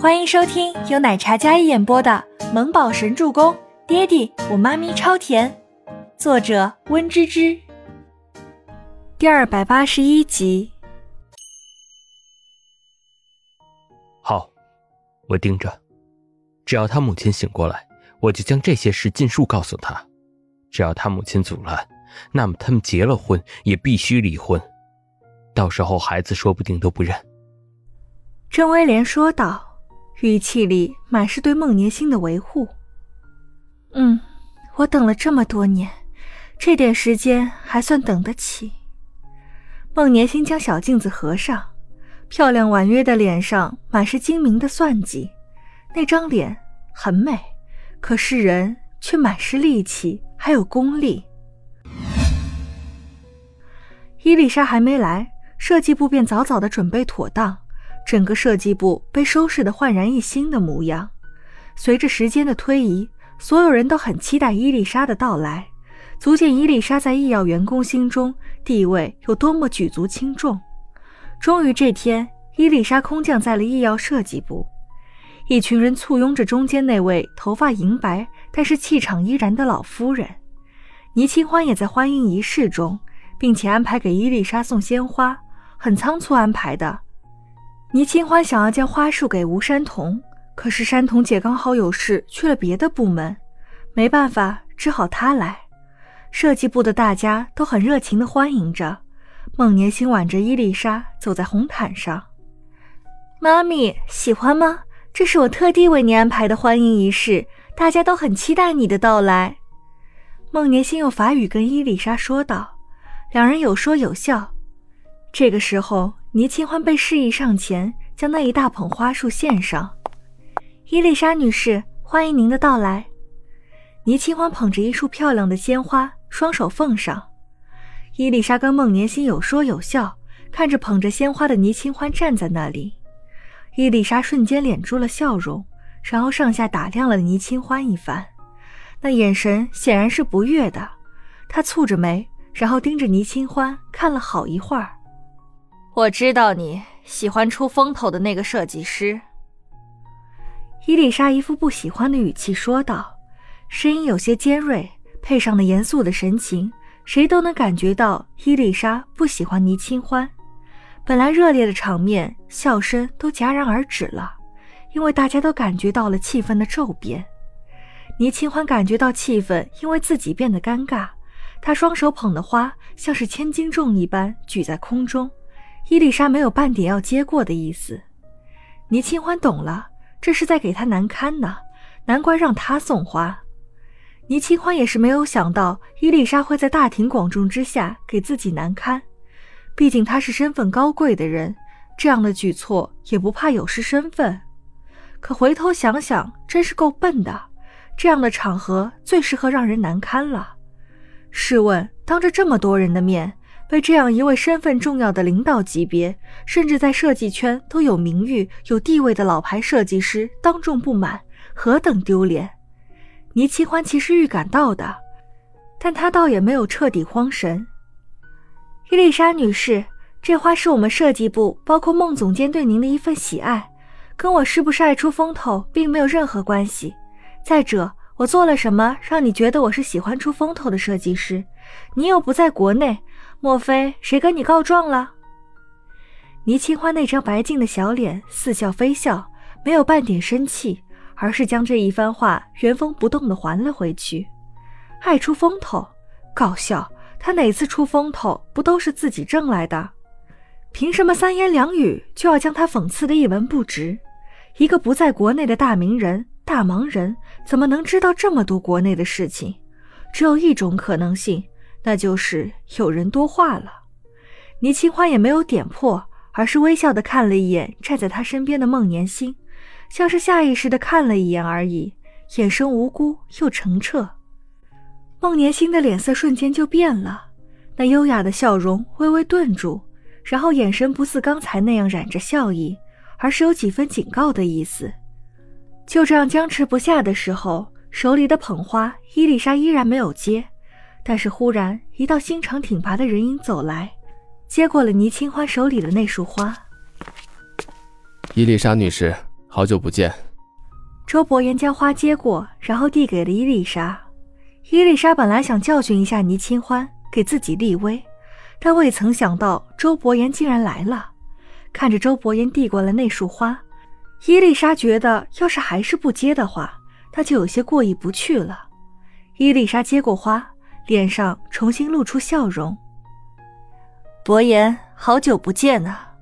欢迎收听由奶茶嘉一演播的《萌宝神助攻》，爹地我妈咪超甜，作者温芝芝。第二百八十一集。好，我盯着，只要他母亲醒过来，我就将这些事尽数告诉他。只要他母亲阻拦，那么他们结了婚也必须离婚，到时候孩子说不定都不认。郑威廉说道。语气里满是对孟年星的维护。嗯，我等了这么多年，这点时间还算等得起。孟年星将小镜子合上，漂亮婉约的脸上满是精明的算计。那张脸很美，可是人却满是戾气，还有功利。伊丽莎还没来，设计部便早早的准备妥当。整个设计部被收拾得焕然一新的模样。随着时间的推移，所有人都很期待伊丽莎的到来，足见伊丽莎在医药员工心中地位有多么举足轻重。终于这天，伊丽莎空降在了医药设计部，一群人簇拥着中间那位头发银白但是气场依然的老夫人。倪清欢也在欢迎仪式中，并且安排给伊丽莎送鲜花，很仓促安排的。倪清欢想要将花束给吴山童，可是山童姐刚好有事去了别的部门，没办法，只好他来。设计部的大家都很热情地欢迎着。孟年星挽着伊丽莎走在红毯上，妈咪喜欢吗？这是我特地为你安排的欢迎仪式，大家都很期待你的到来。孟年星用法语跟伊丽莎说道，两人有说有笑。这个时候。倪清欢被示意上前，将那一大捧花束献上。伊丽莎女士，欢迎您的到来。倪清欢捧着一束漂亮的鲜花，双手奉上。伊丽莎跟孟年心有说有笑，看着捧着鲜花的倪清欢站在那里。伊丽莎瞬间敛住了笑容，然后上下打量了倪清欢一番，那眼神显然是不悦的。她蹙着眉，然后盯着倪清欢看了好一会儿。我知道你喜欢出风头的那个设计师。伊丽莎一副不喜欢的语气说道，声音有些尖锐，配上了严肃的神情，谁都能感觉到伊丽莎不喜欢倪清欢。本来热烈的场面，笑声都戛然而止了，因为大家都感觉到了气氛的骤变。倪清欢感觉到气氛因为自己变得尴尬，她双手捧的花像是千斤重一般举在空中。伊丽莎没有半点要接过的意思，倪清欢懂了，这是在给他难堪呢，难怪让他送花。倪清欢也是没有想到伊丽莎会在大庭广众之下给自己难堪，毕竟她是身份高贵的人，这样的举措也不怕有失身份。可回头想想，真是够笨的，这样的场合最适合让人难堪了。试问，当着这么多人的面。被这样一位身份重要的领导级别，甚至在设计圈都有名誉、有地位的老牌设计师当众不满，何等丢脸！倪清欢其实预感到的，但他倒也没有彻底慌神。伊丽莎女士，这花是我们设计部，包括孟总监对您的一份喜爱，跟我是不是爱出风头并没有任何关系。再者，我做了什么让你觉得我是喜欢出风头的设计师？你又不在国内。莫非谁跟你告状了？倪清欢那张白净的小脸似笑非笑，没有半点生气，而是将这一番话原封不动地还了回去。爱出风头，搞笑！他哪次出风头不都是自己挣来的？凭什么三言两语就要将他讽刺的一文不值？一个不在国内的大名人、大忙人，怎么能知道这么多国内的事情？只有一种可能性。那就是有人多话了，倪清欢也没有点破，而是微笑的看了一眼站在他身边的孟年星，像是下意识的看了一眼而已，眼神无辜又澄澈。孟年星的脸色瞬间就变了，那优雅的笑容微微顿住，然后眼神不似刚才那样染着笑意，而是有几分警告的意思。就这样僵持不下的时候，手里的捧花，伊丽莎依然没有接。但是忽然，一道心肠挺拔的人影走来，接过了倪清欢手里的那束花。伊丽莎女士，好久不见。周伯言将花接过，然后递给了伊丽莎。伊丽莎本来想教训一下倪清欢，给自己立威，但未曾想到周伯言竟然来了。看着周伯言递过来那束花，伊丽莎觉得，要是还是不接的话，她就有些过意不去了。伊丽莎接过花，脸上重新露出笑容。伯言，好久不见啊！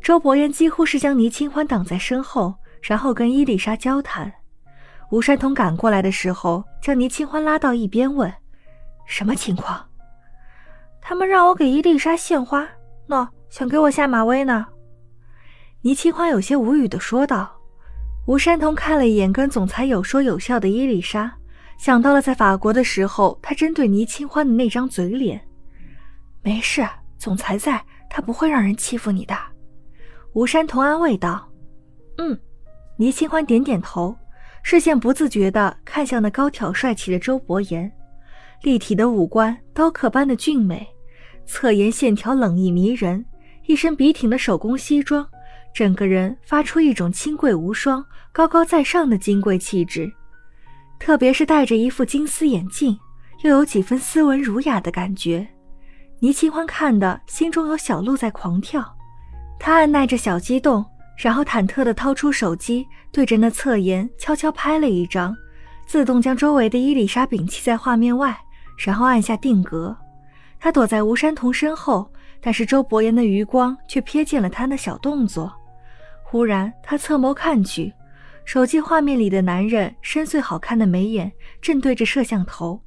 周伯言几乎是将倪清欢挡在身后，然后跟伊丽莎交谈。吴山童赶过来的时候，将倪清欢拉到一边，问：“什么情况？”他们让我给伊丽莎献花，喏，想给我下马威呢。倪清欢有些无语的说道。吴山童看了一眼跟总裁有说有笑的伊丽莎，想到了在法国的时候他针对倪清欢的那张嘴脸。没事，总裁在，他不会让人欺负你的。吴山童安慰道：“嗯。”倪清欢点点头，视线不自觉地看向那高挑帅气的周伯言，立体的五官，刀刻般的俊美，侧颜线条冷意迷人，一身笔挺的手工西装，整个人发出一种清贵无双、高高在上的金贵气质。特别是戴着一副金丝眼镜，又有几分斯文儒雅的感觉。倪清欢看的心中有小鹿在狂跳。他按耐着小激动，然后忐忑地掏出手机，对着那侧颜悄悄拍了一张，自动将周围的伊丽莎摒弃在画面外，然后按下定格。他躲在吴山童身后，但是周伯言的余光却瞥见了他那小动作。忽然，他侧眸看去，手机画面里的男人深邃好看的眉眼正对着摄像头。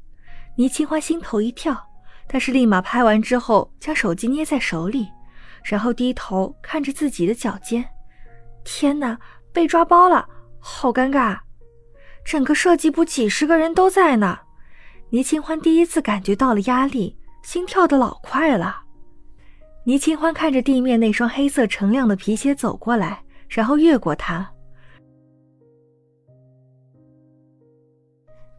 倪清欢心头一跳，但是立马拍完之后，将手机捏在手里。然后低头看着自己的脚尖，天哪，被抓包了，好尴尬！整个设计部几十个人都在呢。倪清欢第一次感觉到了压力，心跳的老快了。倪清欢看着地面那双黑色锃亮的皮鞋走过来，然后越过它。